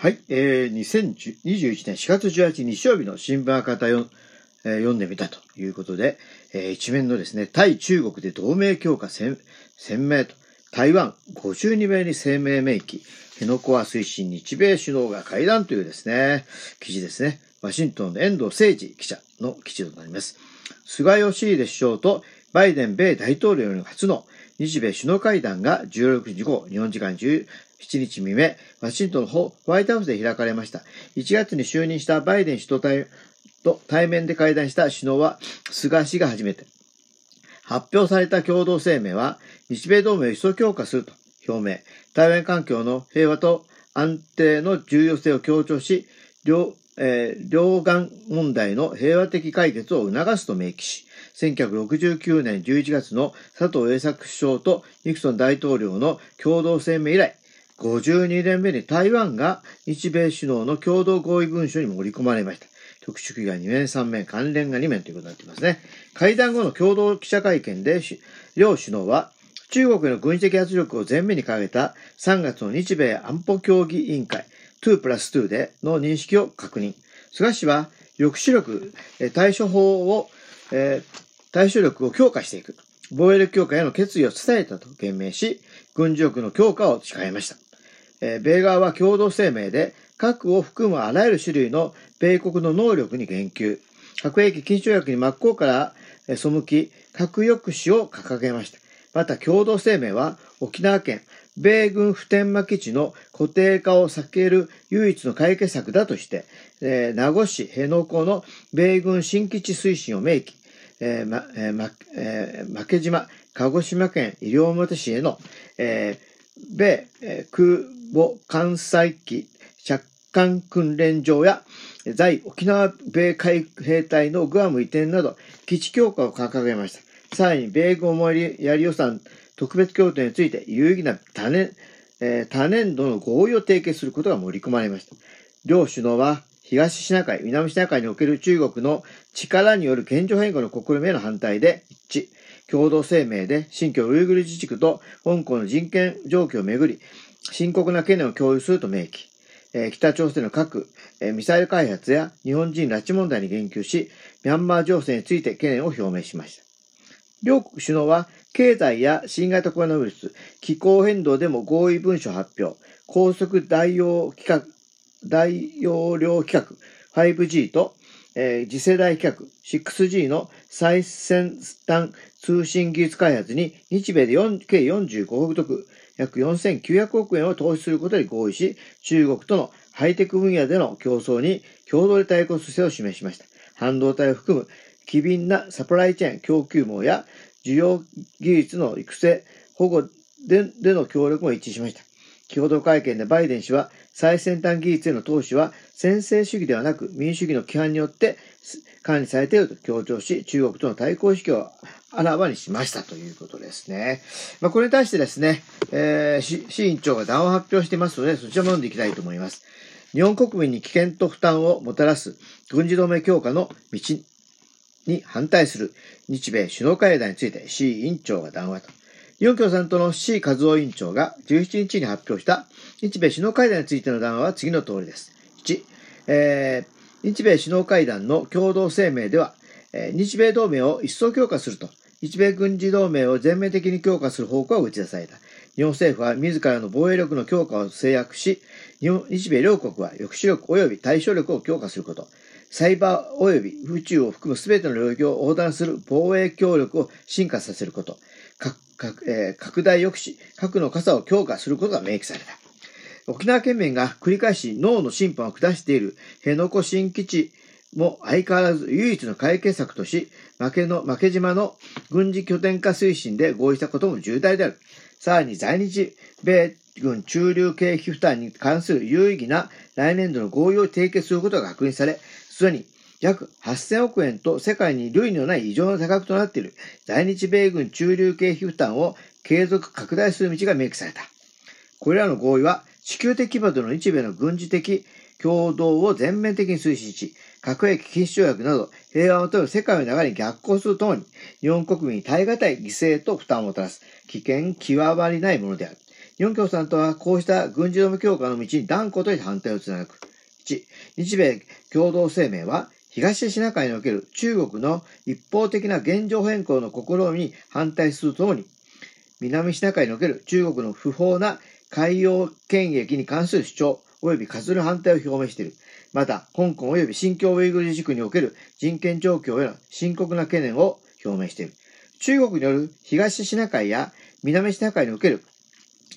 はい、えー、2021年4月18日日曜日の新聞赤旗を、えー読んでみたということで、えー一面のですね、対中国で同盟強化鮮鮮明と、台湾52名に声明明記、辺野古は推進日米首脳が会談というですね、記事ですね。ワシントンの遠藤誠二記者の記事となります。菅義偉首相とバイデン米大統領の初の日米首脳会談が16日後、日本時間17日未明、ワシントンのホワイトハウスで開かれました。1月に就任したバイデン首相対と対面で会談した首脳は菅氏が初めて。発表された共同声明は、日米同盟を一層強化すると表明。台湾環境の平和と安定の重要性を強調し、両えー両岸問題の平和的解決を促すと明記し、1969年11月の佐藤栄作首相とニクソン大統領の共同声明以来、52年目に台湾が日米首脳の共同合意文書に盛り込まれました。特殊機が2面3面、関連が2面ということになっていますね。会談後の共同記者会見で、両首脳は、中国への軍事的圧力を前面に掲げた3月の日米安保協議委員会2プラス2での認識を確認。菅氏は抑止力、対処法を、えー対処力を強化していく。防衛力強化への決意を伝えたと言明し、軍事力の強化を誓いました。えー米側は共同声明で、核を含むあらゆる種類の米国の能力に言及。核兵器禁止条約に真っ向から背き、核抑止を掲げました。また共同声明は、沖縄県、米軍普天間基地の固定化を避ける唯一の解決策だとして、えー名護市辺野古の米軍新基地推進を明記、えーまえーまえー負け島、鹿児島県西表市への、えー米、えー空母艦載機着艦訓練場や在沖縄米海兵隊のグアム移転など基地強化を掲げました。さらに米軍思いやり予算特別協定について有意義な多年、えー多年度の合意を締結することが盛り込まれました。両首脳は東シナ海、南シナ海における中国の力による現状変更の試みへの反対で一致。共同声明で新疆ウイグル自治区と香港の人権状況をめぐり、深刻な懸念を共有すると明記。え北朝鮮の核、えミサイル開発や日本人拉致問題に言及し、ミャンマー情勢について懸念を表明しました。両国首脳は経済や新型コロナウイルス、気候変動でも合意文書発表、高速大容規格大容量規格 5G と、えー次世代規格 6G の最先端通信技術開発に日米で4計45億ドル、約4900億円を投資することに合意し、中国とのハイテク分野での競争に共同で対抗する姿勢を示しました。半導体を含む機敏なサプライチェーン供給網や需要技術の育成、保護での協力も一致しました。共同会見でバイデン氏は最先端技術への投資は先制主義ではなく民主主義の規範によって管理されていると強調し中国との対抗意識をあらわにしましたということですね。まあ、これに対してですね、えー、シシ委員長が談話を発表していますのでそちらも読んでいきたいと思います。日本国民に危険と負担をもたらす軍事同盟強化の道に反対する日米首脳会談について C 委員長が談話と。日本共産党の C 和夫委員長が17日に発表した日米首脳会談についての談話は次の通りです。1、えー日米首脳会談の共同声明では、えー日米同盟を一層強化すると、日米軍事同盟を全面的に強化する方向が打ち出された。日本政府は自らの防衛力の強化を制約し、日本日米両国は抑止力及び対処力を強化すること、サイバー及び宇宙を含む全ての領域を横断する防衛協力を進化させること、えー拡大抑止、核の傘を強化することが明記された。沖縄県民が繰り返し脳の審判を下している辺野古新基地も相変わらず唯一の解決策とし、負けの、負け島の軍事拠点化推進で合意したことも重大である。さらに在日米軍駐留経費負担に関する有意義な来年度の合意を締結することが確認され、すでに約8000億円と世界に類のない異常な多額となっている在日米軍駐留経費負担を継続拡大する道が明記された。これらの合意は地球的規模での日米の軍事的共同を全面的に推進し、核兵器禁止条約など平和を求める世界の流れに逆行するとともに、日本国民に耐え難い犠牲と負担をもたらす危険極まりないものである。日本共産党はこうした軍事同盟強化の道に断固として反対を貫く。1、日米共同声明は、東シナ海における中国の一方的な現状変更の試みに反対するとともに、南シナ海における中国の不法な海洋権益に関する主張及び活動の反対を表明している。また、香港及び新疆ウイグル自治区における人権状況への深刻な懸念を表明している。中国による東シナ海や南シナ海における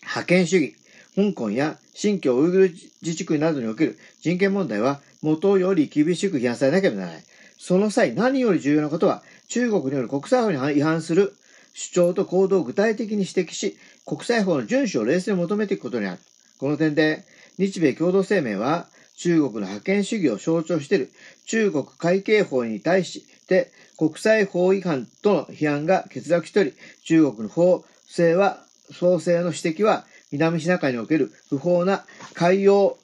覇権主義、香港や新疆ウイグル自治区などにおける人権問題は元より厳しく批判されなければならない。その際、何より重要なことは、中国による国際法に違反する主張と行動を具体的に指摘し、国際法の遵守を冷静に求めていくことにある。この点で、日米共同声明は、中国の覇権主義を象徴している中国海警法に対して国際法違反との批判が欠落しており、中国の法制は、創生の指摘は南シナ海における不法な海洋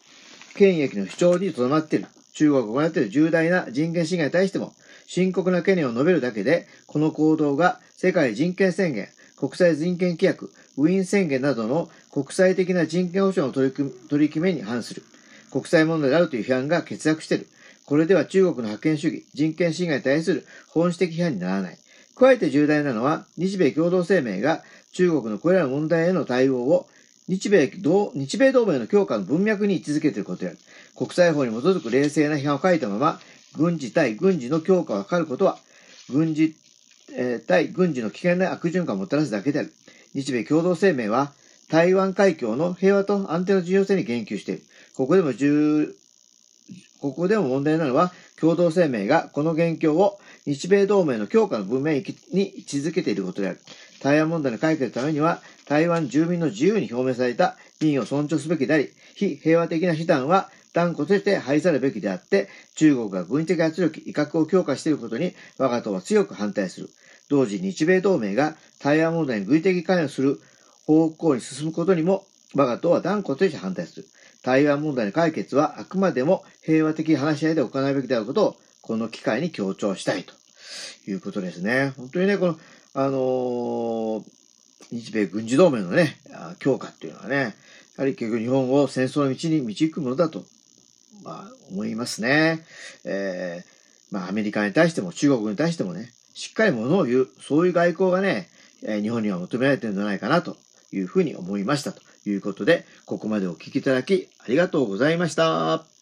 権益の主張にとどまっている。中国が行っている重大な人権侵害に対しても深刻な懸念を述べるだけで、この行動が世界人権宣言、国際人権規約、ウィーン宣言などの国際的な人権保障の取り組取り決めに反する。国際問題であるという批判が欠落している。これでは中国の覇権主義、人権侵害に対する本質的批判にならない。加えて重大なのは、日米共同声明が中国のこれらの問題への対応を日米同日米同盟の強化の文脈に位置づけていることである。国際法に基づく冷静な批判を書いたまま、軍事対軍事の強化を図ることは、軍事、えー、対軍事の危険な悪循環をもたらすだけである。日米共同声明は、台湾海峡の平和と安定の重要性に言及している。ここでも重、ここでも問題なのは、共同声明がこの言及を日米同盟の強化の文面に位置づけていることである。台湾問題の解決のためには、台湾住民の自由に表明された意を尊重すべきであり、非平和的な手段は断固として廃されるべきであって、中国が軍事的圧力、威嚇を強化していることに我が党は強く反対する。同時、日米同盟が台湾問題に軍事的関与する方向に進むことにも我が党は断固として反対する。台湾問題の解決はあくまでも平和的話し合いで行うべきであることをこの機会に強調したいということですね。本当にね、この、あのー、日米軍事同盟のね、強化っていうのはね、やはり結局日本を戦争の道に導くものだと、まあ、思いますね。えー、まあ、アメリカに対しても中国に対してもね、しっかりものを言う、そういう外交がね、日本には求められてるんじゃないかなというふうに思いましたということで、ここまでお聴きいただきありがとうございました。